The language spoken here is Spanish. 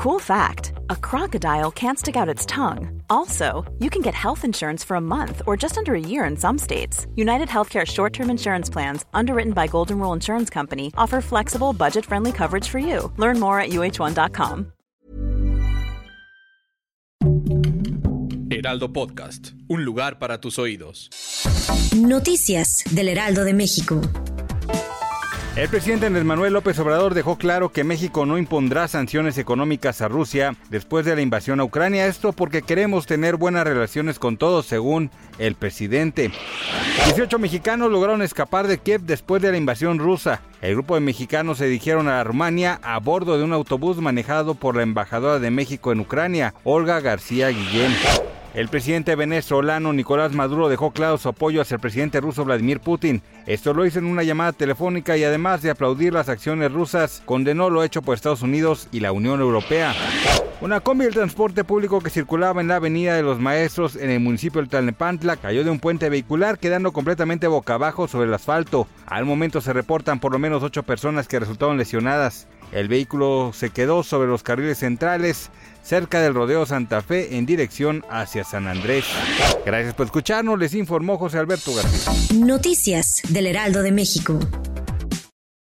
Cool fact a crocodile can't stick out its tongue. Also, you can get health insurance for a month or just under a year in some states. United Healthcare short term insurance plans, underwritten by Golden Rule Insurance Company, offer flexible, budget friendly coverage for you. Learn more at uh1.com. Heraldo Podcast, un lugar para tus oídos. Noticias del Heraldo de México. El presidente Andrés Manuel López Obrador dejó claro que México no impondrá sanciones económicas a Rusia después de la invasión a Ucrania. Esto porque queremos tener buenas relaciones con todos, según el presidente. 18 mexicanos lograron escapar de Kiev después de la invasión rusa. El grupo de mexicanos se dirigieron a Rumania a bordo de un autobús manejado por la embajadora de México en Ucrania, Olga García Guillén. El presidente venezolano Nicolás Maduro dejó claro su apoyo hacia el presidente ruso Vladimir Putin. Esto lo hizo en una llamada telefónica y además de aplaudir las acciones rusas, condenó lo hecho por Estados Unidos y la Unión Europea. Una combi del transporte público que circulaba en la Avenida de los Maestros en el municipio de Tlalnepantla cayó de un puente vehicular quedando completamente boca abajo sobre el asfalto. Al momento se reportan por lo menos ocho personas que resultaron lesionadas. El vehículo se quedó sobre los carriles centrales cerca del Rodeo Santa Fe en dirección hacia San Andrés. Gracias por escucharnos, les informó José Alberto García. Noticias del Heraldo de México.